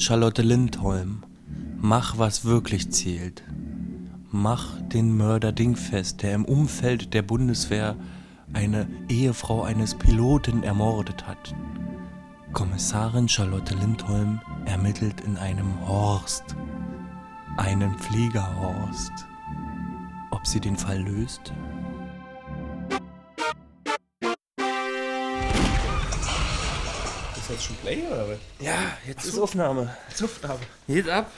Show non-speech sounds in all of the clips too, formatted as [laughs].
Charlotte Lindholm, mach, was wirklich zählt. Mach den Mörder dingfest, der im Umfeld der Bundeswehr eine Ehefrau eines Piloten ermordet hat. Kommissarin Charlotte Lindholm ermittelt in einem Horst, einem Fliegerhorst. Ob sie den Fall löst? Jetzt schon Play oder was? Ja, jetzt ist Aufnahme. Aufnahme. Geht ab.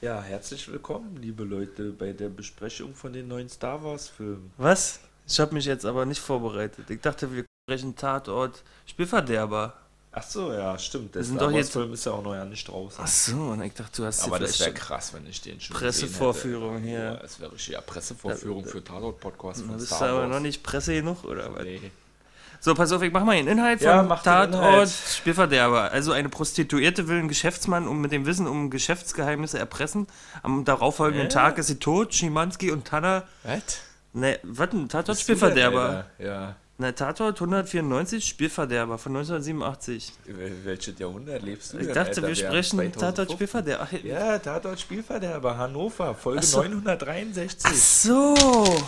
Ja, herzlich willkommen, liebe Leute, bei der Besprechung von den neuen Star Wars Filmen. Was? Ich habe mich jetzt aber nicht vorbereitet. Ich dachte, wir sprechen Tatort Spielverderber. Ach so, ja, stimmt. Der sind Star doch Wars jetzt- Film ist ja auch noch ja nicht draußen. Ach so, und ich dachte, du hast Aber das wäre krass, wenn ich den schon Pressevorführung hier. Ja, das wäre richtig. Ja, Pressevorführung für Tatort-Podcast Da von bist du Star aber Wars. noch nicht Presse genug, oder was? Nee. So, pass auf, ich mach mal den Inhalt Ja, von mach den Tatort Inhalt. Spielverderber. Also eine Prostituierte will einen Geschäftsmann um mit dem Wissen um Geschäftsgeheimnisse erpressen. Am darauffolgenden Äh? Tag ist sie tot. Schimanski und Tanner. Was? Ne, was denn? Tatort Spielverderber. Ja. Ne, Tatort 194 Spielverderber von 1987. Wel- Welches Jahrhundert lebst du Ich denn, dachte, Alter? wir sprechen 2015. Tatort Spielverderber. Ach, Ja, Tatort Spielverderber, Hannover, Folge Ach so. 963. Ach so.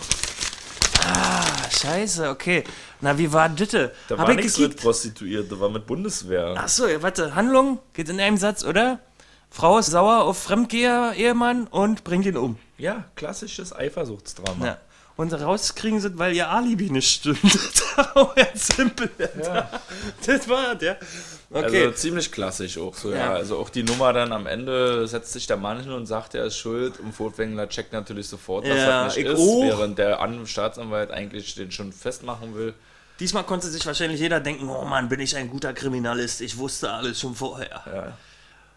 Ah, scheiße, okay. Na, wie war das? Da Hab war ich nichts mit gekickt? Prostituierte, war mit Bundeswehr. Ach so, ja, warte. Handlung geht in einem Satz, oder? Frau ist sauer auf Fremdgeher, Ehemann und bringt ihn um. Ja, klassisches Eifersuchtsdrama. Ja. Und rauskriegen sie, weil ihr Alibi nicht stimmt. [laughs] oh, ja, simpel. Ja. Das war der. Okay. Also ziemlich klassisch auch so, ja. Ja. Also auch die Nummer dann am Ende setzt sich der Mann hin und sagt, er ist schuld und Furtwängler checkt natürlich sofort, dass Ja, das nicht ich ist, auch. während der An Staatsanwalt eigentlich den schon festmachen will. Diesmal konnte sich wahrscheinlich jeder denken, oh Mann, bin ich ein guter Kriminalist. Ich wusste alles schon vorher. Ja.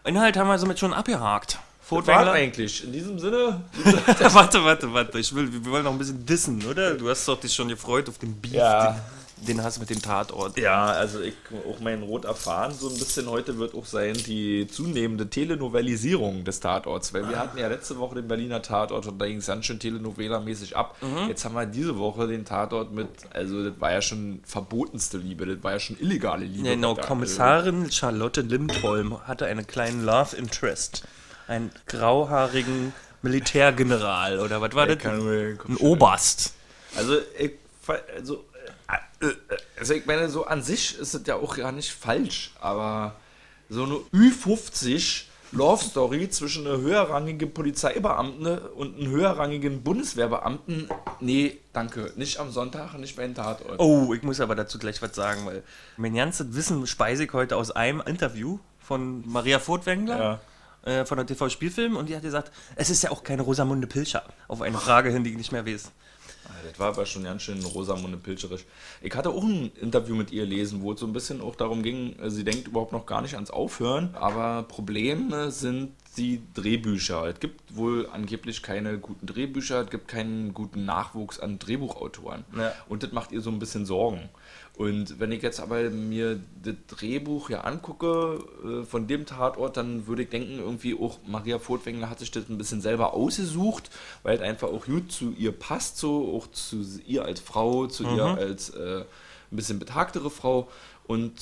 Inhalt haben wir somit schon abgehakt. Furtwängler. eigentlich. In diesem Sinne, [laughs] warte, warte, warte. Ich will, wir wollen noch ein bisschen dissen, oder? Du hast doch dich schon gefreut auf den Beef, Ja. den, den hast du mit dem Tatort. ja, also ich auch mein Rot erfahren, so ein bisschen heute wird auch sein die zunehmende Telenovelisierung des Tatorts, weil wir hatten ja letzte Woche den Berliner Tatort und da ging es ganz schön telenovela-mäßig ab. Jetzt haben wir diese Woche den Tatort mit, also das war ja schon verbotenste Liebe, das war ja schon illegale Liebe. Genau, Da- Kommissarin Charlotte Lindholm hatte einen kleinen Love Interest. Einen grauhaarigen Militärgeneral, oder was war Ich das? Ein. Oberst. Also, ich, also, äh, äh, also ich meine, so an sich ist es ja auch gar nicht falsch, aber so eine Ü50 Love Story zwischen einer höherrangigen Polizeibeamten und einem höherrangigen Bundeswehrbeamten, nee, danke, nicht am Sonntag, nicht bei den Tatort. Oh, ich muss aber dazu gleich was sagen, weil mein ganzes Wissen speise ich heute aus einem Interview von Maria Furtwängler. Äh, Von der TV-Spielfilm und die hat gesagt, es ist ja auch keine Rosamunde Pilcher. Auf eine Frage hin, die ich nicht mehr weiß. Ah, Das war aber schon ganz schön Rosamunde Pilcherisch. Ich hatte auch ein Interview mit ihr lesen, wo es so ein bisschen auch darum ging, äh, sie denkt überhaupt noch gar nicht ans Aufhören, aber Probleme sind die Drehbücher. Es gibt wohl angeblich keine guten Drehbücher, es gibt keinen guten Nachwuchs an Drehbuchautoren. Ja. Und das macht ihr so ein bisschen Sorgen. Und wenn ich jetzt aber mir das Drehbuch ja angucke äh, von dem Tatort, dann würde ich denken, irgendwie auch Maria Furtwängler hat sich das ein bisschen selber ausgesucht, weil es einfach auch gut zu ihr passt, so auch zu ihr als Frau, zu ihr als äh, ein bisschen betagtere Frau. Und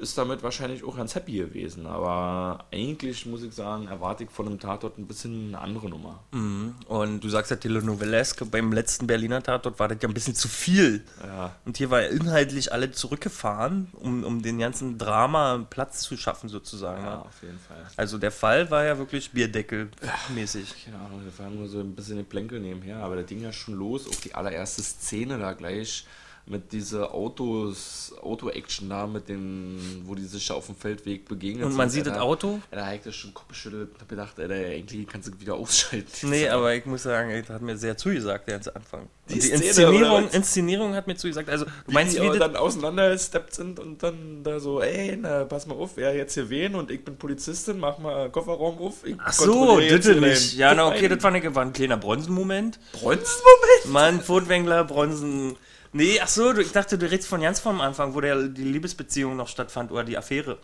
ist damit wahrscheinlich auch ganz happy gewesen. Aber eigentlich muss ich sagen, erwarte ich von einem Tatort ein bisschen eine andere Nummer. Und du sagst ja Telenovelesque, beim letzten Berliner Tatort war das ja ein bisschen zu viel. Ja. Und hier war inhaltlich alle zurückgefahren, um, um den ganzen Drama Platz zu schaffen, sozusagen. Ja, Ja. auf jeden Fall. Also der Fall war ja wirklich Bierdeckel-mäßig. Keine Ahnung, wir fahren nur so ein bisschen den Plänkel nebenher, aber da ging ja schon los. Auch die allererste Szene da gleich mit dieser Autos, Auto-Action da, mit den, wo die sich auf dem Feldweg begegnen. Und man sieht das Auto? Da ich das schon Kopf geschüttelt und hab gedacht, Alter, eigentlich kannst du wieder ausschalten. Nee, aber ich muss sagen, das hat mir sehr zugesagt, der ganze Anfang. Die die Inszenierung? Inszenierung hat mir zugesagt. Also, du Wie meinst, die wie das, dann auseinandergesteppt sind und dann da so, ey, na, pass mal auf, wer jetzt hier wen und ich bin Polizistin, mach mal Kofferraum auf. Ach so, hier nicht. Ja, na, okay, das fand ich, war ein kleiner Bronzenmoment. Bronzenmoment. Mann, Furtwängler, Bronzen. Nee, ach so, ich dachte, du redest von ganz vom Anfang, wo der, die Liebesbeziehung noch stattfand oder die Affäre.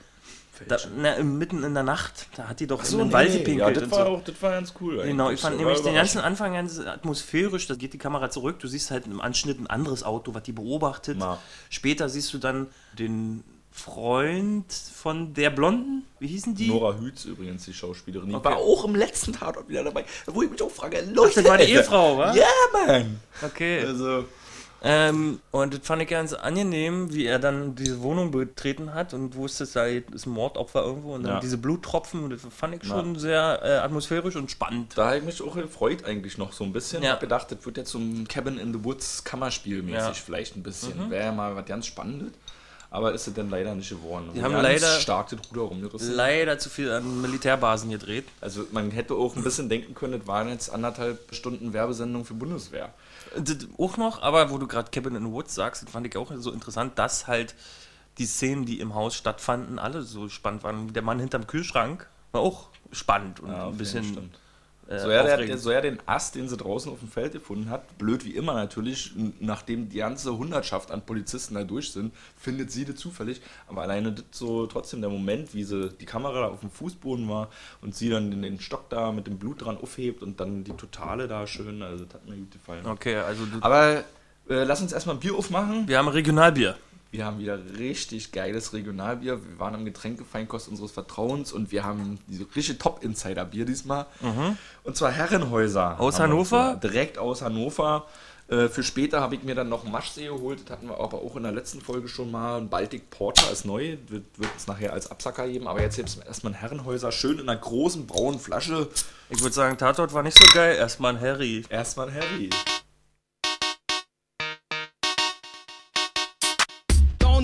Da, na, mitten in der Nacht, da hat die doch So, in den nee, Wald Ja, gepinkelt das und war so. auch, das war ganz cool. Genau, ich eigentlich. fand nämlich den ganzen. Anfang ganz atmosphärisch, da geht die Kamera zurück, du siehst halt im Anschnitt ein anderes Auto, was die beobachtet. Na. Später siehst du dann den Freund von der Blonden. Wie hießen die? Nora Hütz übrigens, die Schauspielerin. Die Okay. war auch im letzten Tatort wieder dabei. Wo ich mich auch frage, Ach, Leute. das war die. Ehefrau, wa? Ja, Mann. Okay. Also, Ähm, und das fand ich ganz angenehm, wie er dann diese Wohnung betreten hat und wusste, es sei ist ein Mordopfer irgendwo und dann Ja. diese Bluttropfen das fand ich Ja. schon sehr äh, atmosphärisch und spannend. da habe ich mich auch gefreut eigentlich noch so ein bisschen. Ja. Ich habe gedacht, das wird jetzt so ein Cabin in the Woods Kammerspiel mäßig Ja. vielleicht ein bisschen. Wäre ja mal was ganz Spannendes. Aber ist es denn leider nicht geworden. Die haben leider- stark das Ruder rumgerissen. Leider zu viel an Militärbasen gedreht. Also man hätte auch ein bisschen denken können, das waren jetzt anderthalb Stunden Werbesendung für Bundeswehr. Das auch noch, aber wo du gerade Cabin in the Woods sagst, das fand ich auch so interessant, dass halt die Szenen, die im Haus stattfanden, alle so spannend waren. Der Mann hinterm Kühlschrank war auch spannend und Ja, ein bisschen. Äh, So ja, der, so ja den Ast, den sie draußen auf dem Feld gefunden hat, blöd wie immer natürlich, nachdem die ganze Hundertschaft an Polizisten da durch sind, findet sie das zufällig. Aber alleine das so trotzdem der Moment, wie sie die Kamera da auf dem Fußboden war und sie dann den, den Stock da mit dem Blut dran aufhebt und dann die Totale da schön, also das hat mir gut gefallen. Okay, also du, Aber äh, lass uns erstmal ein Bier aufmachen. wir haben Regionalbier. Wir haben wieder richtig geiles Regionalbier. Wir waren am Getränkefeinkost unseres Vertrauens und wir haben diese richtige Top-Insider-Bier diesmal. Und zwar Herrenhäuser. Mhm. Aus Hannover? Direkt aus Hannover. Äh, Für später habe ich mir dann noch Maschsee geholt. Das hatten wir aber auch in der letzten Folge schon mal. Ein Baltic Porter ist neu. Wird, wird es nachher als Absacker geben. Aber jetzt gibt es erstmal ein Herrenhäuser. Schön in einer großen braunen Flasche. Ich würde sagen, Tatort war nicht so geil. Erstmal ein Harry. Erstmal ein Harry.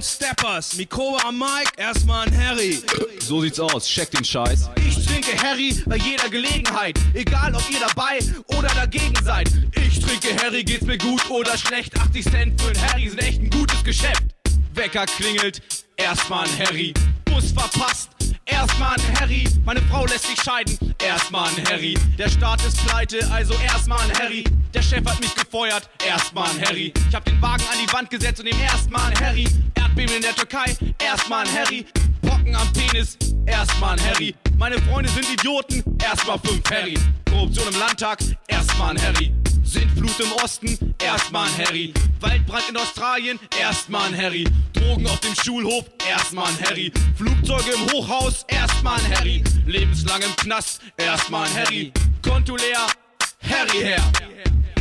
Steppers, Mikro am Mic, erstmal ein Harry. So sieht's aus, check den Scheiß. Ich trinke Harry bei jeder Gelegenheit, egal ob ihr dabei oder dagegen seid. Ich trinke Harry, geht's mir gut oder schlecht. 80 Cent für ein Harry sind echt ein gutes Geschäft. Wecker klingelt, erstmal ein Harry. Bus verpasst, erstmal ein Harry. Meine Frau lässt sich scheiden, erstmal ein Harry. Der Staat ist pleite, also erstmal ein Harry. Der Chef hat mich gefeuert, erstmal ein Harry. Ich hab den Wagen an die Wand gesetzt und dem erstmal ein Harry. Erdbeben in der Türkei, erstmal ein Harry. Brocken am Penis, erstmal ein Harry. Meine Freunde sind Idioten, erstmal fünf Harry. Korruption im Landtag, erstmal ein Harry. Sintflut im Osten, erstmal ein Harry. Waldbrand in Australien, erstmal ein Harry. Drogen auf dem Schulhof, erstmal ein Harry. Flugzeuge im Hochhaus, erstmal ein Harry. Lebenslang im Knast, erstmal ein Harry. Konto leer, Harry her.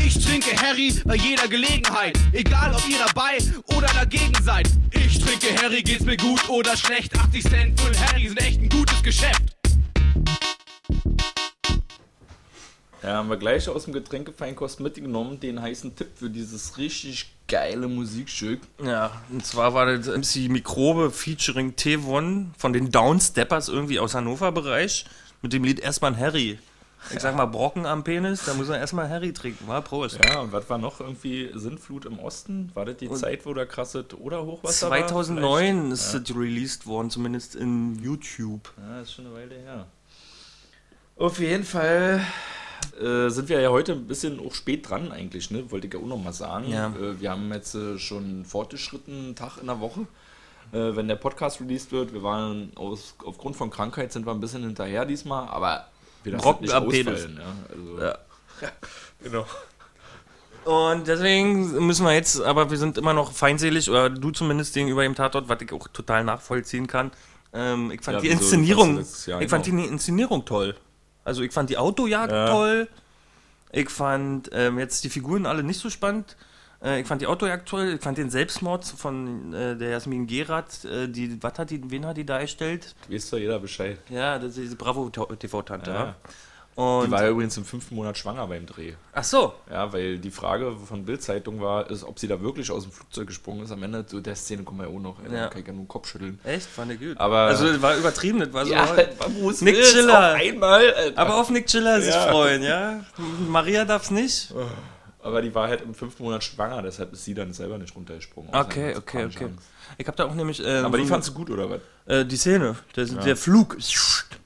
Ich trinke Harry bei jeder Gelegenheit, egal ob ihr dabei oder dagegen seid. Ich trinke Harry, geht's mir gut oder schlecht. 80 Cent für ein Harry sind echt ein gutes Geschäft. Ja, haben wir gleich aus dem Getränkefeinkost mitgenommen, den heißen Tipp für dieses richtig geile Musikstück. Ja, und zwar war das MC Mikrobe featuring T1 von den Downsteppers irgendwie aus Hannover-Bereich mit dem Lied erstmal ein Harry. Ich sag mal Brocken am Penis, da muss er erstmal Harry trinken, war Prost. Ja, und was war noch irgendwie Sintflut im Osten? War das die Zeit, wo da krasse Oder-Hochwasser war? 2009 ist das released worden, zumindest in YouTube. Ja, ist schon eine Weile her. Auf jeden Fall äh, sind wir ja heute ein bisschen auch spät dran eigentlich, ne? Wollte ich ja auch noch mal sagen. Ja. Äh, wir haben jetzt äh, schon einen fortgeschrittenen Tag in der Woche. Äh, wenn der Podcast released wird, wir waren aus, aufgrund von Krankheit sind wir ein bisschen hinterher diesmal, aber Brocken nicht am Penis. ausfallen. Ja? Also, Ja. [laughs] genau. Und deswegen müssen wir jetzt, aber wir sind immer noch feindselig, oder du zumindest gegenüber dem Tatort, was ich auch total nachvollziehen kann. Ähm, ich fand Ja, die wieso? Inszenierung, ich fand die genau. Inszenierung toll. Also ich fand die Autojagd Ja. toll. Ich fand ähm, jetzt die Figuren alle nicht so spannend. Äh, ich fand die Autojagd toll. Ich fand den Selbstmord von äh, der Jasmin Gerat, äh, die, was hat die, wen hat die dargestellt? Weiß doch jeder Bescheid. Ja, das ist diese Bravo-TV-Tante. Ja. Ja. Und, Die war ja übrigens im fünften Monat schwanger beim Dreh. ach so, Ja, weil die Frage von Bild-Zeitung war, ist, ob sie da wirklich aus dem Flugzeug gesprungen ist. Am Ende zu der Szene kommen wir ja auch noch. Ey, Ja. Kann ich ja nur den Kopf schütteln. echt, fand ich gut. Aber- also das war übertrieben, das war so. Bruce [laughs] Nick Chiller. Auf einmal. Alter. Aber auf Nick Chiller sich Ja. freuen, ja. Maria darf's nicht. Aber die war halt im fünften Monat schwanger, deshalb ist sie dann selber nicht runtergesprungen. Okay, okay, okay. Angst. Ich habe da auch nämlich. ähm, Aber die so- fandst du gut, oder was? äh, die Szene, der, der Flug,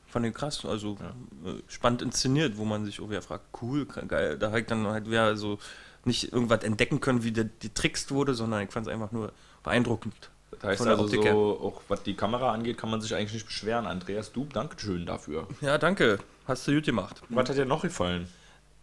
fand ich krass, also äh, spannend inszeniert, wo man sich auch wieder fragt, cool, geil. Da habe ich dann halt wieder so nicht irgendwas entdecken können, wie der, die trickst wurde, sondern ich fand es einfach nur beeindruckend. Das heißt Von der also Optik so, auch was die Kamera angeht, kann man sich eigentlich nicht beschweren. Andreas, du, danke schön dafür. Ja, danke. Hast du gut gemacht. Was hat dir noch gefallen?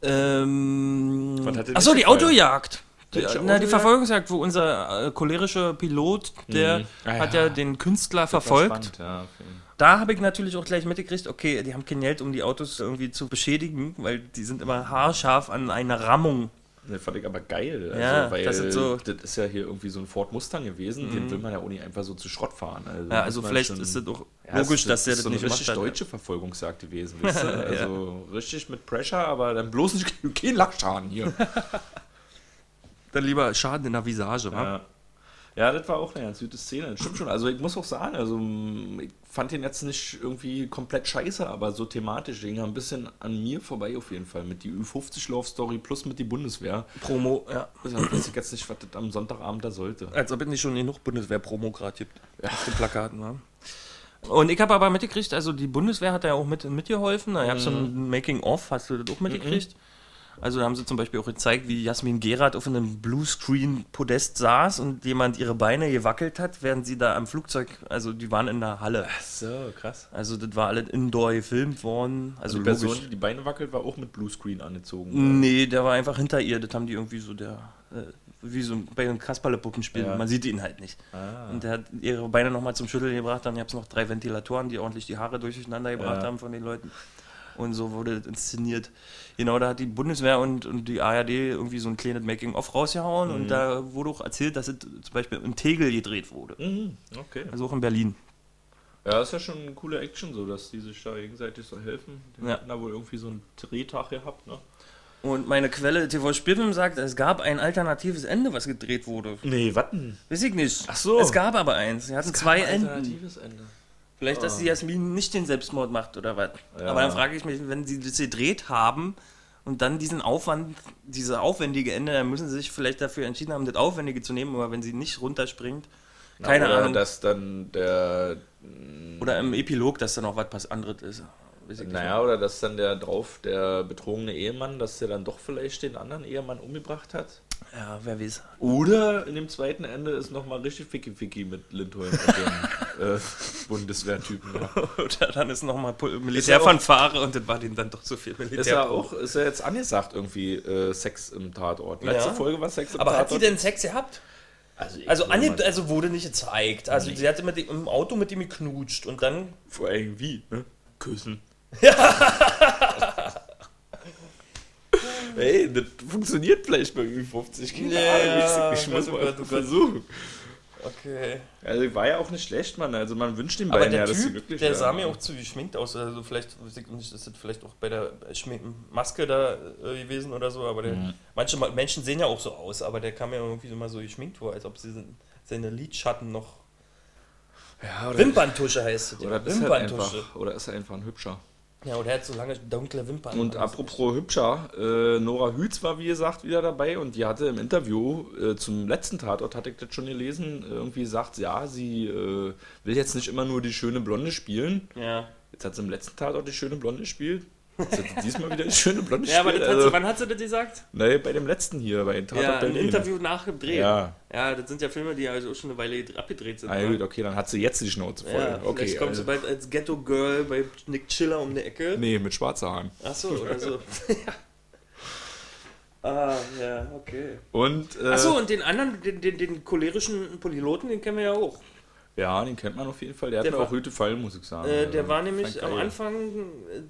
Ähm, achso, die? Autojagd. Die, na, die? Verfolgungsjagd, wo unser äh, cholerische Pilot, der Mhm. Ah, hat ja. ja den Künstler verfolgt. spannend, Ja, okay. Da habe ich natürlich auch gleich mitgekriegt, okay, die haben kein Geld, um die Autos irgendwie zu beschädigen, weil die sind immer haarscharf an einer Rammung. Das fand ich aber geil. Also, Ja, weil das so- das ist ja hier irgendwie so ein Ford Mustang gewesen, den will man ja auch nicht einfach so zu Schrott fahren. Also, Ja, also vielleicht schon- ist das auch Ja, logisch, es- dass der ist das so eine nicht richtig hat. deutsche Verfolgungsjagd gewesen. [laughs] Weißt du? Also richtig mit Pressure, aber dann bloß nicht [laughs] kein Lachschaden hier. [laughs] Dann lieber Schaden in der Visage, wa? ja. ja, das war auch eine ganz gute Szene. Das stimmt schon. Also ich muss auch sagen, also ich fand den jetzt nicht irgendwie komplett scheiße, aber so thematisch ging er ein bisschen an mir vorbei auf jeden Fall. Mit die Ü50 Love Story plus mit die Bundeswehr. Promo, ja. Also, ich weiß jetzt nicht, was das am Sonntagabend da sollte. Als ob es nicht schon genug Bundeswehr-Promo gerade gibt. Auf den Plakaten, wa? Und ich habe aber mitgekriegt, also die Bundeswehr hat ja auch mit, mitgeholfen. Da gab es so ein Making-of, hast du das auch mitgekriegt? Also da haben sie zum Beispiel auch gezeigt, wie Jasmin Gerard auf einem Bluescreen-Podest saß und jemand ihre Beine gewackelt hat, während sie da am Flugzeug, also die waren in der Halle. So, krass. Also das war alles indoor gefilmt worden. Also Also die Person, die die Beine wackelt, war auch mit Bluescreen angezogen. Nee, der war einfach hinter ihr. Das haben die irgendwie so der. Äh, wie so bei einem Kasperle-Puppenspiel. Ja. Man sieht ihn halt nicht. Und der hat ihre Beine nochmal zum Schütteln gebracht. Dann gab es noch drei Ventilatoren, die ordentlich die Haare durcheinander gebracht Ja. haben von den Leuten. Und so wurde das inszeniert. Genau, da hat die Bundeswehr und, und die ARD irgendwie so ein kleines Making-of rausgehauen. Und da wurde auch erzählt, dass es zum Beispiel in Tegel gedreht wurde. Mhm, okay. Also auch in Berlin. Ja, ist ja schon eine coole Action, so dass die sich da gegenseitig so helfen. Die Ja. hatten da wohl irgendwie so einen Drehtag gehabt, ne? Und meine Quelle TV Spielfilm sagt, es gab ein alternatives Ende, was gedreht wurde. Nee, warten. Weiß ich nicht. Ach so. Es gab aber eins. Sie hatten zwei Enden. Alternatives Ende. Vielleicht, dass die Jasmin nicht den Selbstmord macht oder was. Ja. Aber dann frage ich mich, wenn sie das gedreht haben und dann diesen Aufwand, diese aufwendige Ende, dann müssen sie sich vielleicht dafür entschieden haben, das Aufwendige zu nehmen, aber wenn sie nicht runterspringt, keine Oder Ahnung. dass dann der, oder im Epilog, dass da noch was anderes ist. Naja, oder dass dann der drauf, der betrogene Ehemann, dass der dann doch vielleicht den anderen Ehemann umgebracht hat. Ja, wer weiß. Oder in dem zweiten Ende ist nochmal richtig Ficky-Ficky mit Lindholm und dem [laughs] äh, Bundeswehrtypen. Ja. Oder dann ist nochmal Militärfanfare und das war denen dann doch zu viel Militär. Ist ja auch, ist ja jetzt angesagt irgendwie äh, Sex im Tatort. Letzte Ja. Folge war Sex im aber Tatort. hat sie denn Sex gehabt? Also, Also, mal- also wurde nicht gezeigt. Also sie hatte mit dem, im Auto mit ihm geknutscht und dann vor allem wie, ne? Küssen. [laughs] [laughs] Ey, das funktioniert vielleicht bei Ü50. Keine Ja, ich, ich muss oh mal Gott, oh Gott. versuchen. Okay. Also war ja auch nicht schlecht, Mann. Also man wünscht den beiden ja, dass sie glücklich der sah mir auch zu geschminkt aus. Also vielleicht, ist das vielleicht auch bei der Maske da äh, gewesen oder so. Aber der, Mhm. manche Ma- Menschen sehen ja auch so aus, aber der kam mir irgendwie immer so geschminkt vor, als ob sie se- seine Lidschatten noch. ja, oder, Wimperntusche heißt es. oder, ja. ist halt Wimperntusche. einfach, oder ist er einfach ein Hübscher. Ja, und er hat so lange dunkle Wimpern. Und apropos Hübscher, äh, Nora Hütz war wie gesagt wieder dabei und die hatte im Interview äh, zum letzten Tatort, hatte ich das schon gelesen, irgendwie gesagt, ja, sie äh, will jetzt nicht immer nur die schöne Blonde spielen. Ja. Jetzt hat sie im letzten Tatort die schöne Blonde gespielt. Hat sie diesmal wieder die schöne Blonde Ja, aber das hat also, sie, wann hat sie das gesagt? nee, bei dem letzten hier, bei Tatort Ja, im Berlin. Interview nachgedreht. Ja. Ja, das sind ja Filme, die also schon eine Weile abgedreht sind. Ah, ne? gut, okay, dann hat sie jetzt die Schnauze voll. Ja, okay, vielleicht kommt also, sie bald als Ghetto Girl bei Nick Chiller um die Ecke. Nee, mit schwarzer Haaren. Achso, oder so. [laughs] [laughs] ah, ja, okay. Und, äh, Achso, und den anderen, den, den, den cholerischen Piloten, den kennen wir ja auch. Ja, den kennt man auf jeden Fall. Der hat Der mir war- auch gute Fallen, muss ich sagen. Äh, der Also, war nämlich am. Anfang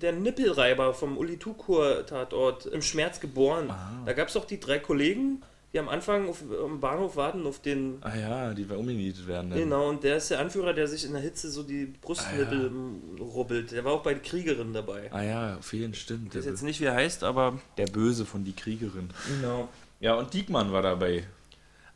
der Nippelreiber vom Uli Tukur-Tatort im Schmerz geboren. Da gab es doch die drei Kollegen, die am Anfang auf, am Bahnhof warten auf den. Ah ja, die umgenietet werden. Dann. Genau, und der ist der Anführer, der sich in der Hitze so die Brustnippel mm, rubbelt. Der war auch bei der Kriegerin dabei. Ah ja, auf jeden stimmt. Ich weiß jetzt nicht, wie er heißt, aber. der Böse von die Kriegerin. Genau. Ja, und Diekmann war dabei.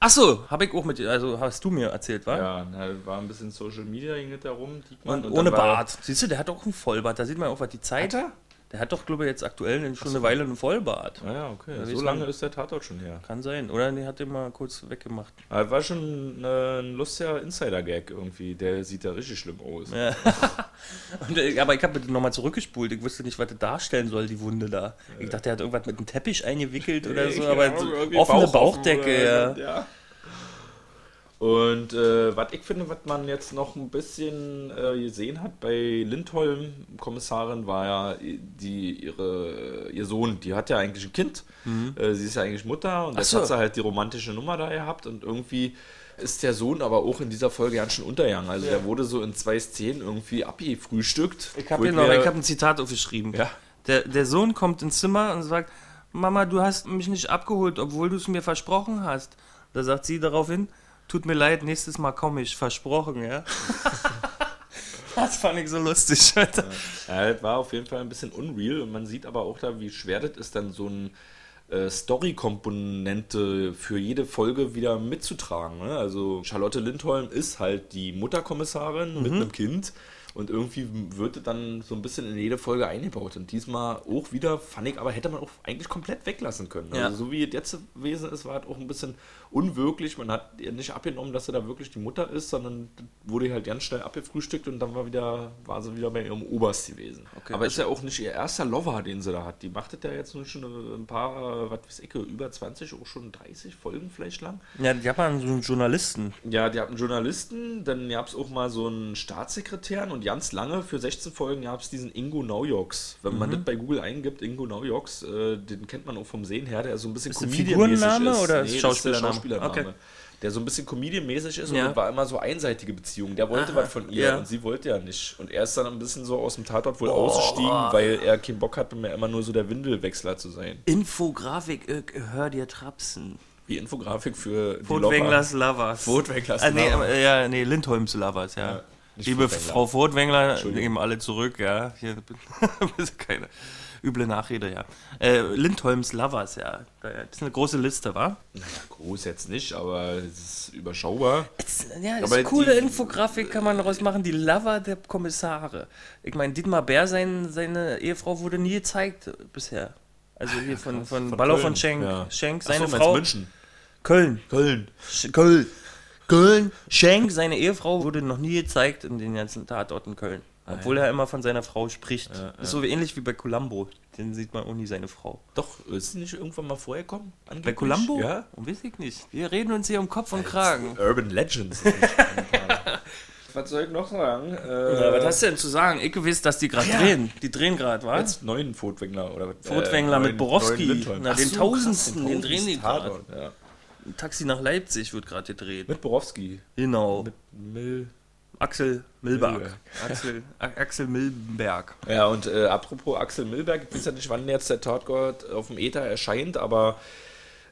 Achso, habe ich auch mit. Also hast du mir erzählt, wa? Ja, na, war ein bisschen Social Media, ging da rum. Diekmann. Und, und ohne dann war- Bart. Siehst du, der hat auch einen Vollbart. Da sieht man auch, was die Zeit. Hat er? Der hat doch, glaube ich, jetzt aktuell schon eine Weile einen Vollbart. Ah ja, okay. So lange ist der Tatort schon her. Kann sein. Oder den hat den mal kurz weggemacht. Aber war schon äh, ein lustiger Insider-Gag irgendwie. Der sieht da richtig schlimm aus. Ja. [laughs] Und, äh, aber ich habe nochmal zurückgespult. Ich wusste nicht, was das darstellen soll, die Wunde da. Ich dachte, er hat irgendwas mit einem Teppich eingewickelt oder so. Aber offene Bauch offen Bauchdecke, ja. ja. Und äh, was ich finde, was man jetzt noch ein bisschen äh, gesehen hat bei Lindholm, Kommissarin, war ja die, ihre, ihr Sohn, die hat ja eigentlich ein Kind. Äh, sie ist ja eigentlich Mutter und jetzt so. hat sie halt die romantische Nummer da gehabt und irgendwie ist der Sohn aber auch in dieser Folge ganz schön untergegangen. Also der wurde so in zwei Szenen irgendwie abgefrühstückt. Ich habe noch, mir- ich hab ein Zitat aufgeschrieben. Ja. Der, der Sohn kommt ins Zimmer und sagt, Mama, du hast mich nicht abgeholt, obwohl du es mir versprochen hast. Da sagt sie daraufhin, tut mir leid, nächstes Mal komme ich, versprochen, ja. [laughs] das fand ich so lustig, Alter. Ja, das war auf jeden Fall ein bisschen unreal und man sieht aber auch da, wie schwer das ist, dann so ein äh, Story-Komponente für jede Folge wieder mitzutragen. Ne? Also Charlotte Lindholm ist halt die Mutterkommissarin mit einem Kind und irgendwie wird dann so ein bisschen in jede Folge eingebaut. Und diesmal auch wieder, fand ich, aber hätte man auch eigentlich komplett weglassen können. Ja. Also so wie es jetzt gewesen ist, war es auch ein bisschen unwirklich. Man hat nicht abgenommen, dass sie da wirklich die Mutter ist, sondern wurde halt ganz schnell abgefrühstückt und dann war wieder, war sie wieder bei ihrem Oberst gewesen. aber ist ja auch nicht ihr erster Lover, den sie da hat. Die macht das ja jetzt nun schon ein paar, was weiß ich, über 20, auch schon 30 Folgen vielleicht lang. Ja, die hat man so einen Journalisten. Ja, die hatten einen Journalisten, dann gab es auch mal so einen Staatssekretär und ganz lange, für 16 Folgen, gab es diesen Ingo Naujoks. Wenn man das bei Google eingibt, Ingo Naujoks, äh, den kennt man auch vom Sehen her, der so ein bisschen Comedian-mäßig ist. oder nee, ist Schauspielername? Schauspielername. Okay. Der so ein bisschen Comedian-mäßig ist und Ja. das war immer so einseitige Beziehung. Der wollte Aha, was von ihr ja. und sie wollte ja nicht. Und er ist dann ein bisschen so aus dem Tatort wohl ausgestiegen, weil er keinen Bock hatte, mehr immer nur so der Windelwechsler zu sein. Infografik, äh, hör dir Trapsen. Wie Infografik für Furtwänglers Lovers. Furtwänglers ah, nee, Lover. aber, ja, nee, Lindholms Lovers, ja. Ja, Liebe Furtwängler. Frau Furtwängler, nehmen alle zurück, ja. Hier, [laughs] keine üble Nachrede, ja. Äh, Lindholms Lovers, ja. Das ist eine große Liste, wa? Naja, groß jetzt nicht, aber es ist überschaubar. Ja, ist Aber coole die- Infografik kann man daraus machen, die Lover der Kommissare. Ich meine, Dietmar Bär, sein, seine Ehefrau wurde nie gezeigt bisher. Also hier von, von, Von Ballau von Schenk, ja. Schenk so, seine meinst Frau. München. Köln. Köln. Sch- Köln. Köln. Schenk, seine Ehefrau, wurde noch nie gezeigt in den ganzen Tatorten Köln. Obwohl er immer von seiner Frau spricht. Ist so ähnlich wie bei Columbo. Den sieht man auch nie seine Frau. Doch, ist sie nicht irgendwann mal vorher gekommen? Bei? Columbo? Ja. Oh, weiß ich nicht. Wir reden uns hier um Kopf und Kragen. Urban Legends. [laughs] was soll ich noch sagen? Äh, Ja, was hast du denn zu sagen? Ich weiß, dass die gerade drehen. Die drehen gerade, was? Jetzt neuen Furtwängler oder was? Furtwängler mit Borowski. Na, den krass, Tausendsten, den drehen die Tatort, Ja. Ein Taxi nach Leipzig wird gerade gedreht. Mit Borowski. Genau. Mit Mill. Axel Milberg. Milberg. Axel, Axel Milberg. Ja, und äh, apropos Axel Milberg, ich weiß ja nicht, wann jetzt der Tatort auf dem Ether erscheint, aber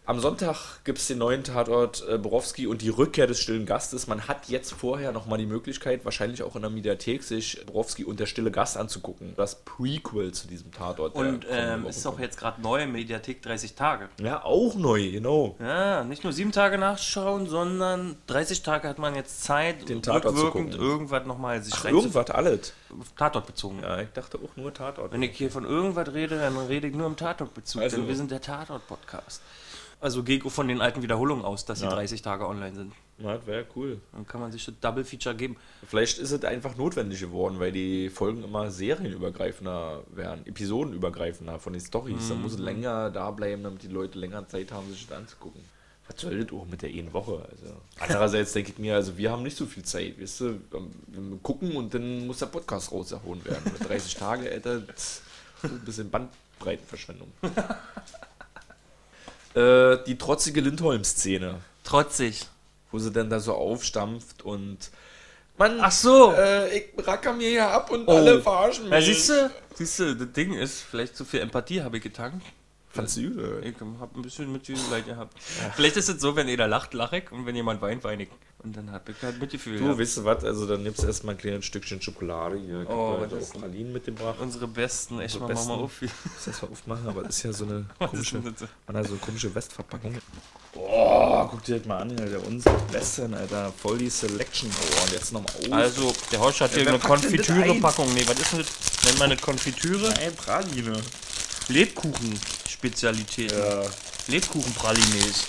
am Sonntag gibt es den neuen Tatort äh, Borowski und die Rückkehr des stillen Gastes. Man hat jetzt vorher nochmal die Möglichkeit, wahrscheinlich auch in der Mediathek, sich Borowski und der stille Gast anzugucken. Das Prequel zu diesem Tatort. Und ähm, ist auch jetzt gerade neu Mediathek 30 Tage. Ja, auch neu, genau. Ja, nicht nur sieben Tage nachschauen, sondern 30 Tage hat man jetzt Zeit, Den Tatort zu gucken. irgendwas nochmal sich Ach, irgendwas, alles. Tatort bezogen. Ja, ich dachte auch nur Tatort. Wenn ich hier von irgendwas rede, dann rede ich nur im Tatortbezug, Also- denn wir sind der Tatort-Podcast. Also gehe ich von den alten Wiederholungen aus, dass sie Ja. 30 Tage online sind. Na, das wäre cool. Dann kann man sich das Double-Feature geben. Vielleicht ist es einfach notwendig geworden, weil die Folgen immer serienübergreifender werden, episodenübergreifender von den Storys. Da muss es länger da bleiben, damit die Leute länger Zeit haben, sich das anzugucken. Was soll das auch mit der einen Woche? Also, [laughs] andererseits denke ich mir, also wir haben nicht so viel Zeit, weißt du, wir gucken und dann muss der Podcast rausgehauen werden. Mit 30 Tage, Alter, das ist ein bisschen Bandbreitenverschwendung. [laughs] äh, die trotzige Lindholm-Szene Trotzig. wo sie dann da so aufstampft und Mann, Ach so. äh, ich racker mir hier ab und Oh. alle verarschen mich. Ja, siehst du, siehst du, das Ding ist, vielleicht zu viel Empathie habe ich getankt. Fandst du übel? Ich habe ein bisschen mit diesem Leid gehabt. Vielleicht ist es so, wenn jeder lacht, lache ich und wenn jemand weint, weine ich. Und dann habe ich halt Mitgefühl. Du, gehabt. weißt du was, also dann nimmst du erstmal ein kleines Stückchen Schokolade hier. Ich Oh, hab auch Pralinen mitgebracht. Unsere besten, echt mal, mach mal auf. Ich das mal aufmachen, aber das ist ja so eine [laughs] komische, man hat so eine komische Westverpackung. Oh, guck dir das mal an, Alter. Unsere Besten, Alter. Voll die Selection. Oh, und jetzt nochmal auf. Also, der Horst hat hier wer eine Konfitüre-Packung. Nee, was ist denn das? Nennt man eine Konfitüre? Nein, Praline. Lebkuchen-Spezialität. Ja. Lebkuchen-Pralines.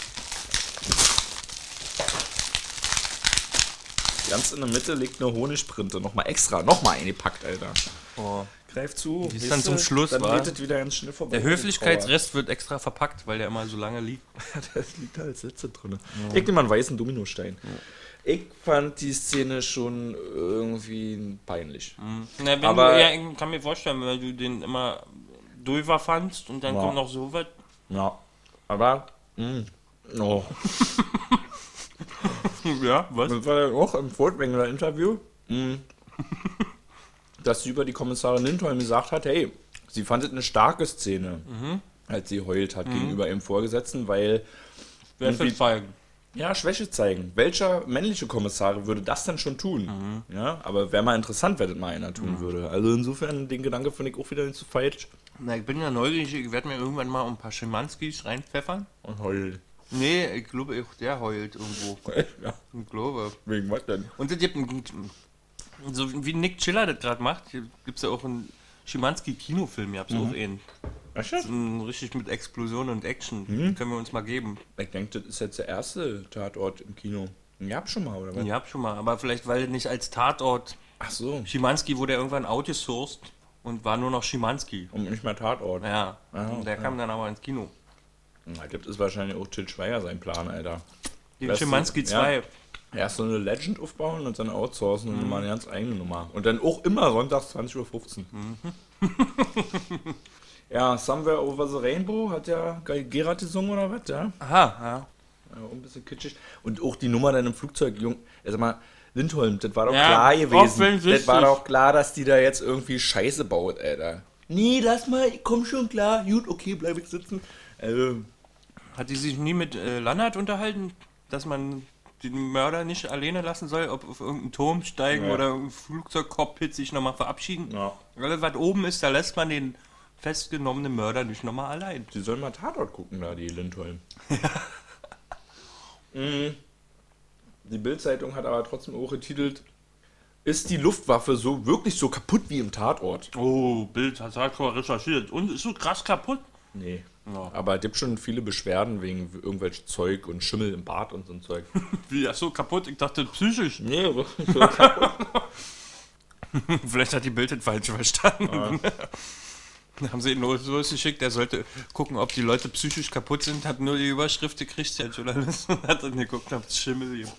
Ganz in der Mitte liegt eine Honigprinte. Nochmal extra, nochmal eingepackt, Alter. Oh. Greif zu. ist weißt dann zum Schluss, Dann wa? geht wieder ganz schnell vorbei. Der Höflichkeitsrest wird extra verpackt, weil der immer so lange liegt. [laughs] Da liegt halt Sätze drin. Ich nehme mal einen weißen Dominostein. Ich fand die Szene schon irgendwie peinlich. Na, wenn Aber- du, ja, ich kann mir vorstellen, weil du den immer Dulver fandst und dann Ja. kommt noch so was. Ja. Aber, mh. [laughs] oh. Ja, was? Das war ja auch im Furtwängler Interview, mh, dass sie über die Kommissarin Lindholm gesagt hat, hey, sie fand es eine starke Szene, als sie heult hat gegenüber ihrem Vorgesetzten, weil will zeigen? ja, Schwäche zeigen. Welcher männliche Kommissar würde das denn schon tun? Ja, aber wäre mal interessant, wenn das mal einer tun würde. Also insofern, den Gedanke finde ich auch wieder nicht so falsch. Na, ich bin ja neugierig, ich werde mir irgendwann mal ein paar Schimanskis reinpfeffern. Und heult. Nee, ich glaube, der heult irgendwo. [laughs] Ja, Ich glaube. wegen was denn? Und es gibt ein, so wie Nick Chiller das gerade macht, gibt es ja auch einen Schimanski-Kinofilm, ihr habt auch einen. Was das? Richtig mit Explosion und Action. Den können wir uns mal geben. Ich denke, das ist jetzt der erste Tatort im Kino. Ihr habt schon mal, oder was? Ja, hab schon mal. Aber vielleicht, weil nicht als Tatort. Ach so, Schimanski wurde irgendwann outgesourced und war nur noch Schimanski. und nicht mehr Tatort. Ja. Ah, und der okay. kam dann aber ins Kino. Na, das ist wahrscheinlich auch Til Schweiger sein Plan, Alter. Du, Schimanski ja. 2. Erst so eine Legend aufbauen und dann outsourcen Mhm. und mal eine ganz eigene Nummer. Und dann auch immer sonntags 20.15 Uhr. Mhm. [laughs] ja, Somewhere Over the Rainbow hat ja Ge- Gerard gesungen oder was, ja? Aha, ja. ja. Ein bisschen kitschig. Und auch die Nummer dann im Flugzeug, Jung, also mal, Lindholm, das war doch Ja, klar gewesen. Das war doch klar, dass die da jetzt irgendwie Scheiße baut, Alter. Nee, lass mal, ich komm schon klar. Gut, okay, bleib ich sitzen. Also, Hat die sich nie mit äh, Lannert unterhalten, dass man den Mörder nicht alleine lassen soll, ob auf irgendeinen Turm steigen Ja. oder irgendein Flugzeugcockpit sich nochmal verabschieden? ja. Alles, was oben ist, da lässt man den festgenommenen Mörder nicht nochmal allein. Die sollen mal Tatort gucken, da, die Lindholm. [laughs] Mhm. Die Bildzeitung hat aber trotzdem auch getitelt: Ist die Luftwaffe so wirklich so kaputt wie im Tatort? Oh, Bild hat hardcore recherchiert. Und ist so krass kaputt. Nee. Ja. Aber es gibt schon viele Beschwerden wegen irgendwelch Zeug und Schimmel im Bad und so ein Zeug. [laughs] Wie, ach so kaputt? Ich dachte psychisch. nee, wirklich so [laughs] kaputt. Vielleicht hat die Bild das falsch verstanden. Dann [laughs] [laughs] haben sie ihn nur so geschickt, er sollte gucken, ob die Leute psychisch kaputt sind, hat nur die Überschrift gekriegt, der Journalist, und [laughs] hat dann geguckt, ob es Schimmel gibt.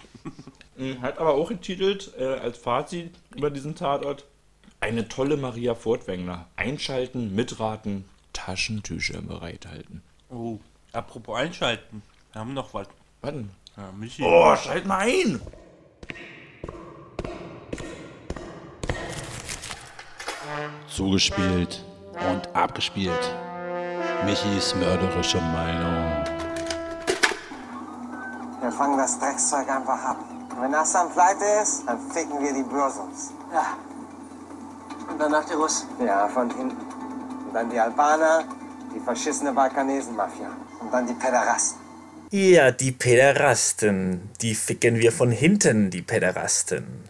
Mhm, Hat aber auch getitelt, äh, als Fazit über diesen Tatort: Eine tolle Maria Fortwängler. Einschalten, mitraten, Taschentücher bereithalten. Oh, apropos einschalten, wir haben noch was. Warte. Ja, Michi. Oh, schalt mal ein! Zugespielt und abgespielt. Michis mörderische Meinung. Wir fangen das Dreckszeug einfach ab. Und wenn Assam pleite ist, dann ficken wir die Bürsums. Ja. Und danach die Russen. Ja, von hinten. Und dann die Albaner, die verschissene Balkanesen-Mafia. Und dann die Pederasten. Ja, die Päderasten. Die ficken wir von hinten, die Päderasten.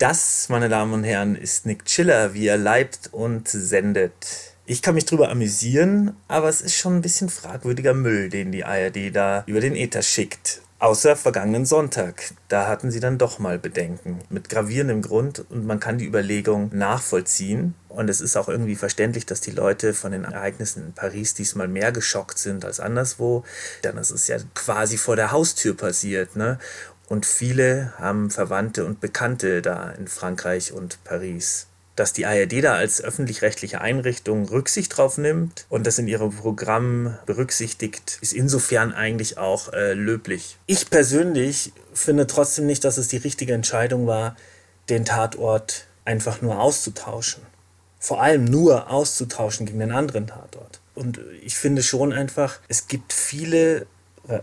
Das, meine Damen und Herren, ist Nick Chiller, wie er leibt und sendet. Ich kann mich drüber amüsieren, aber es ist schon ein bisschen fragwürdiger Müll, den die ARD da über den Äther schickt. Außer vergangenen Sonntag. Da hatten sie dann doch mal Bedenken. Mit gravierendem Grund und man kann die Überlegung nachvollziehen. Und es ist auch irgendwie verständlich, dass die Leute von den Ereignissen in Paris diesmal mehr geschockt sind als anderswo. Denn es ist ja quasi vor der Haustür passiert. Ne? Und viele haben Verwandte und Bekannte da in Frankreich und Paris. Dass die ARD da als öffentlich-rechtliche Einrichtung Rücksicht drauf nimmt und das in ihrem Programm berücksichtigt, ist insofern eigentlich auch äh, löblich. Ich persönlich finde trotzdem nicht, dass es die richtige Entscheidung war, den Tatort einfach nur auszutauschen. Vor allem nur auszutauschen gegen den anderen Tatort. Und ich finde schon einfach, es gibt viele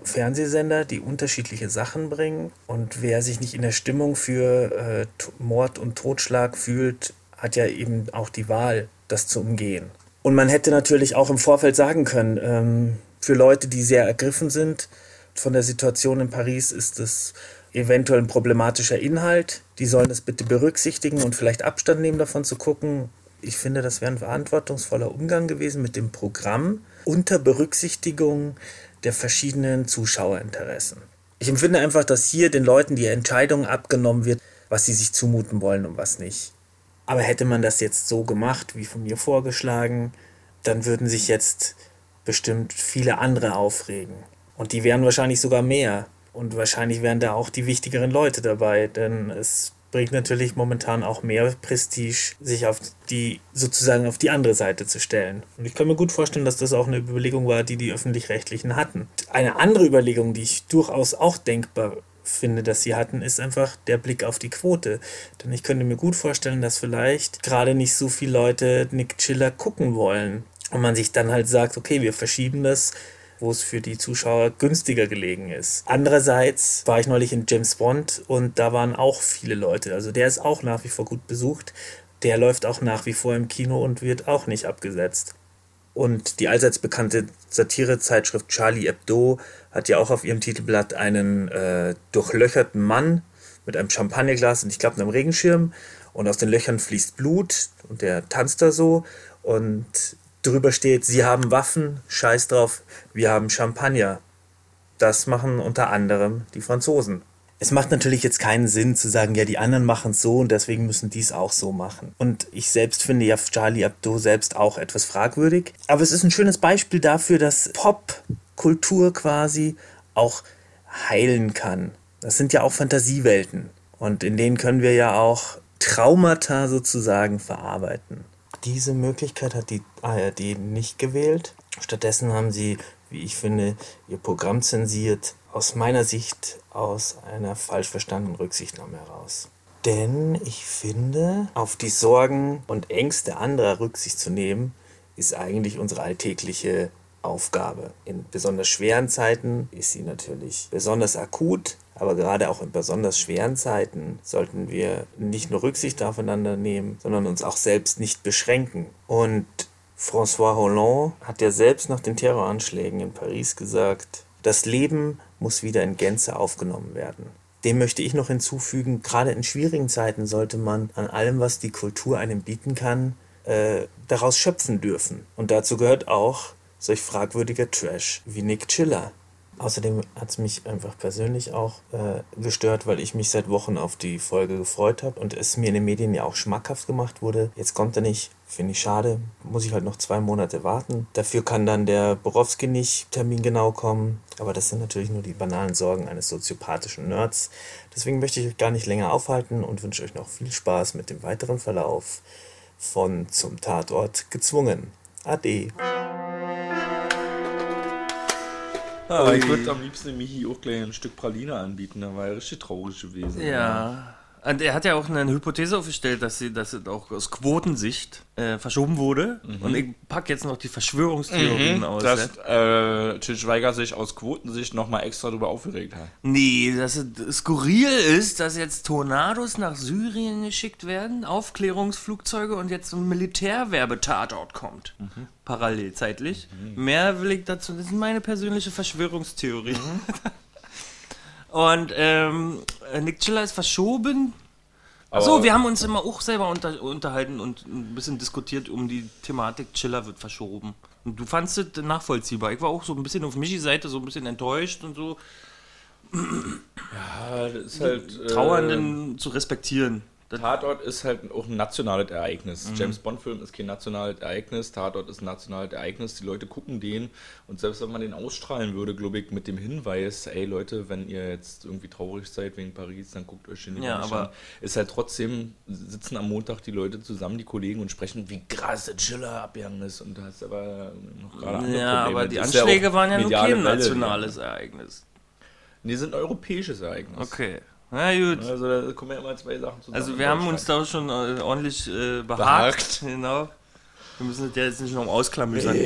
Fernsehsender, die unterschiedliche Sachen bringen. Und wer sich nicht in der Stimmung für äh, Mord und Totschlag fühlt, hat ja eben auch die Wahl, das zu umgehen. Und man hätte natürlich auch im Vorfeld sagen können, ähm, für Leute, die sehr ergriffen sind von der Situation in Paris, ist es eventuell ein problematischer Inhalt. Die sollen das bitte berücksichtigen und vielleicht Abstand nehmen davon zu gucken. Ich finde, das wäre ein verantwortungsvoller Umgang gewesen mit dem Programm unter Berücksichtigung der verschiedenen Zuschauerinteressen. Ich empfinde einfach, dass hier den Leuten die Entscheidung abgenommen wird, was sie sich zumuten wollen und was nicht. Aber hätte man das jetzt so gemacht, wie von mir vorgeschlagen, dann würden sich jetzt bestimmt viele andere aufregen. Und die wären wahrscheinlich sogar mehr. Und wahrscheinlich wären da auch die wichtigeren Leute dabei, denn es bringt natürlich momentan auch mehr Prestige, sich auf die sozusagen auf die andere Seite zu stellen. Und ich kann mir gut vorstellen, dass das auch eine Überlegung war, die die öffentlich-rechtlichen hatten. Eine andere Überlegung, die ich durchaus auch denkbar finde, dass sie hatten, ist einfach der Blick auf die Quote. Denn ich könnte mir gut vorstellen, dass vielleicht gerade nicht so viele Leute Nick Chiller gucken wollen. Und man sich dann halt sagt, okay, wir verschieben das wo es für die Zuschauer günstiger gelegen ist. Andererseits war ich neulich in James Bond und da waren auch viele Leute. Also der ist auch nach wie vor gut besucht. Der läuft auch nach wie vor im Kino und wird auch nicht abgesetzt. Und die allseits bekannte Satirezeitschrift Charlie Hebdo hat ja auch auf ihrem Titelblatt einen äh, durchlöcherten Mann mit einem Champagnerglas und ich glaube einem Regenschirm. Und aus den Löchern fließt Blut und der tanzt da so. Und drüber steht, sie haben Waffen, scheiß drauf, wir haben Champagner. Das machen unter anderem die Franzosen. Es macht natürlich jetzt keinen Sinn zu sagen, ja, die anderen machen es so und deswegen müssen die es auch so machen. Und ich selbst finde ja Charlie Hebdo selbst auch etwas fragwürdig. Aber es ist ein schönes Beispiel dafür, dass Popkultur quasi auch heilen kann. Das sind ja auch Fantasiewelten. Und in denen können wir ja auch Traumata sozusagen verarbeiten. Diese Möglichkeit hat die ARD nicht gewählt. Stattdessen haben sie, wie ich finde, ihr Programm zensiert, aus meiner Sicht aus einer falsch verstandenen Rücksichtnahme heraus. Denn ich finde, auf die Sorgen und Ängste anderer Rücksicht zu nehmen, ist eigentlich unsere alltägliche Aufgabe. In besonders schweren Zeiten ist sie natürlich besonders akut, aber gerade auch in besonders schweren Zeiten sollten wir nicht nur Rücksicht aufeinander nehmen, sondern uns auch selbst nicht beschränken. Und François Hollande hat ja selbst nach den Terroranschlägen in Paris gesagt, das Leben muss wieder in Gänze aufgenommen werden. Dem möchte ich noch hinzufügen, gerade in schwierigen Zeiten sollte man an allem, was die Kultur einem bieten kann, äh, daraus schöpfen dürfen. Und dazu gehört auch solch fragwürdiger Trash wie Nick Chiller. Außerdem hat es mich einfach persönlich auch äh, gestört, weil ich mich seit Wochen auf die Folge gefreut habe und es mir in den Medien ja auch schmackhaft gemacht wurde. Jetzt kommt er nicht, finde ich schade. Muss ich halt noch zwei Monate warten. Dafür kann dann der Borowski nicht termingenau kommen. Aber das sind natürlich nur die banalen Sorgen eines soziopathischen Nerds. Deswegen möchte ich euch gar nicht länger aufhalten und wünsche euch noch viel Spaß mit dem weiteren Verlauf von Zum Tatort gezwungen. Ade. Ah, ich würde am liebsten Michi auch gleich ein Stück Praline anbieten, da war er richtig traurig gewesen. Ja. Und er hat ja auch eine Hypothese aufgestellt, dass sie, dass es auch aus Quotensicht äh, verschoben wurde. Und ich packe jetzt noch die Verschwörungstheorien aus. Mhm. Dass ja. äh, Til Schweiger sich aus Quotensicht nochmal extra darüber aufgeregt hat. Nee, dass es skurril ist, dass jetzt Tornados nach Syrien geschickt werden, Aufklärungsflugzeuge und jetzt ein Militärwerbetatort kommt. Parallel zeitlich. Mehr will ich dazu, das ist meine persönliche Verschwörungstheorie. [laughs] und ähm, Nick Chiller ist verschoben. Achso, wir haben uns immer auch selber unter, unterhalten und ein bisschen diskutiert um die Thematik Chiller wird verschoben. Und du fandst es nachvollziehbar. Ich war auch so ein bisschen auf Michis Seite so ein bisschen enttäuscht und so. Ja, das ist halt. äh, Trauernden zu respektieren. Tatort ist halt auch ein nationales Ereignis. James Bond-Film ist kein nationales Ereignis, Tatort ist ein nationales Ereignis. Die Leute gucken den und selbst wenn man den ausstrahlen würde, glaube ich, mit dem Hinweis, ey Leute, wenn ihr jetzt irgendwie traurig seid wegen Paris, dann guckt euch den Ja, nicht aber- an. Ist halt trotzdem, sitzen am Montag die Leute zusammen, die Kollegen und sprechen, wie krass der Chiller abgegangen ist und da hast du aber noch gerade andere ja, Probleme. aber die Das ist ja Anschläge waren ja nur kein nationales Ereignis. Nee, sind ein europäisches Ereignis. Okay. Na gut. Also da kommen ja immer zwei Sachen zusammen. Also wir haben uns da schon äh, ordentlich äh, behagt. Behagt. Genau. Wir müssen das ja jetzt nicht noch ausklamüsern.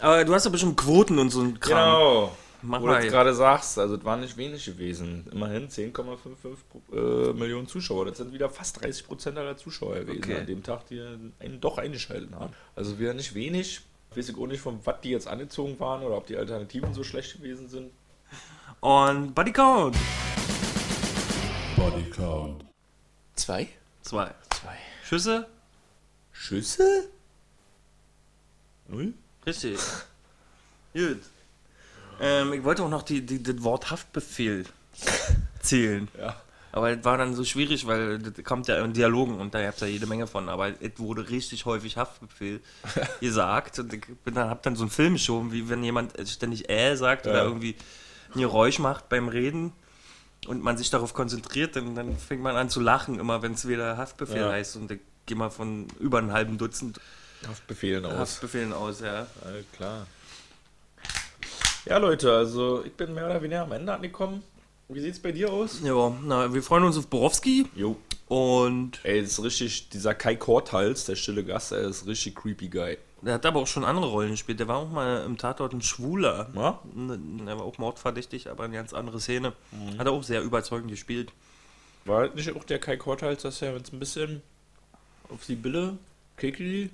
Aber du hast doch bestimmt Quoten und so ein Kram. Genau. Mach Wo du mal. jetzt gerade sagst, also es waren nicht wenig gewesen. Immerhin 10,55 äh, Millionen Zuschauer. Das sind wieder fast 30 Prozent aller Zuschauer gewesen Okay. an dem Tag, die einen doch eingeschaltet haben. Also wieder nicht wenig. Ich weiß auch nicht, von was die jetzt angezogen waren oder ob die Alternativen so schlecht gewesen sind. Und Buddy Count. Body Count. Zwei? Zwei. Zwei. Schüsse? Schüsse? Null? Richtig. Gut. Ähm, ich wollte auch noch die, die, das Wort Haftbefehl zählen. [laughs] Ja. Aber es war dann so schwierig, weil das kommt ja in Dialogen und da habt ihr jede Menge von. Aber es wurde richtig häufig Haftbefehl [laughs] gesagt. Und ich bin dann, hab dann so einen Film schon, wie wenn jemand ständig äh sagt oder Ja. irgendwie ein Geräusch macht beim Reden und man sich darauf konzentriert, dann, dann fängt man an zu lachen, immer wenn es wieder Haftbefehl Ja. heißt. Und ich gehe mal von über einem halben Dutzend Haftbefehlen aus. Haftbefehlen aus, ja. All klar. Ja, Leute, also ich bin mehr oder weniger am Ende angekommen. Wie sieht's bei dir aus? Ja, na, wir freuen uns auf Borowski Jo. und Ey, das ist richtig, dieser Kai Korthals, der stille Gast, der ist richtig creepy Guy. Der hat aber auch schon andere Rollen gespielt. Der war auch mal im Tatort ein Schwuler. Ja? Er war auch mordverdächtig, aber eine ganz andere Szene. Hat er auch sehr überzeugend gespielt. War das nicht auch der Kai Korthals, dass er jetzt ein bisschen auf die Bille, Kekili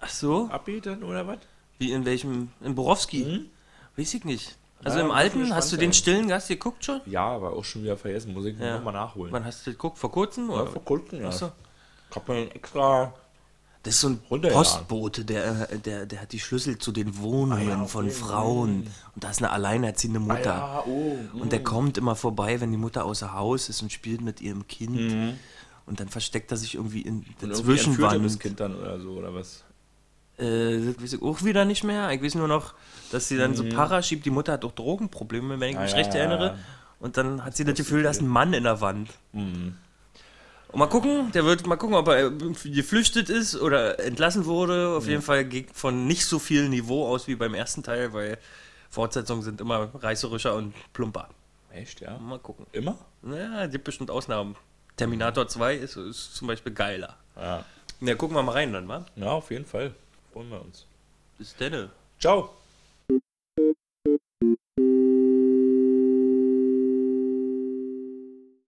Ach so? dann, oder was? Wie in welchem? In Borowski? Weiß ich nicht. Also Ja, im Alten, hast du den stillen Gast geguckt schon? Ja, aber auch schon wieder vergessen, muss ich Ja. nochmal nachholen. Wann hast du geguckt? Vor kurzem? ja, Oder? vor kurzem, ja. Ach so. Ich hab mir extra. Das ist so ein. Postbote, der, äh, der, der hat die Schlüssel zu den Wohnungen Ah ja, von okay. Frauen. Und da ist eine alleinerziehende Mutter. Ah, ja, oh, Und der kommt immer vorbei, wenn die Mutter außer Haus ist und spielt mit ihrem Kind. Und dann versteckt er sich irgendwie in der Mhm. Und er das Zwischenwand. Kind dann oder so, oder was? Äh, das weiß ich auch wieder nicht mehr. Ich weiß nur noch, dass sie dann so Para schiebt. Die Mutter hat auch Drogenprobleme, wenn ich Mhm. Ah, mich ja, recht erinnere. Und dann hat sie das Gefühl, da ist ein Mann in der Wand. Mhm. Und mal gucken, der wird mal gucken, ob er geflüchtet ist oder entlassen wurde. Auf ja. jeden Fall geht von nicht so viel Niveau aus wie beim ersten Teil, weil Fortsetzungen sind immer reißerischer und plumper. Echt, ja? Mal gucken. Immer? Naja, gibt bestimmt Ausnahmen. Terminator 2 ist, ist zum Beispiel geiler. Ja. Na, gucken wir mal rein dann, mal. Ja, auf jeden Fall. Freuen wir uns. Bis dann. Ciao.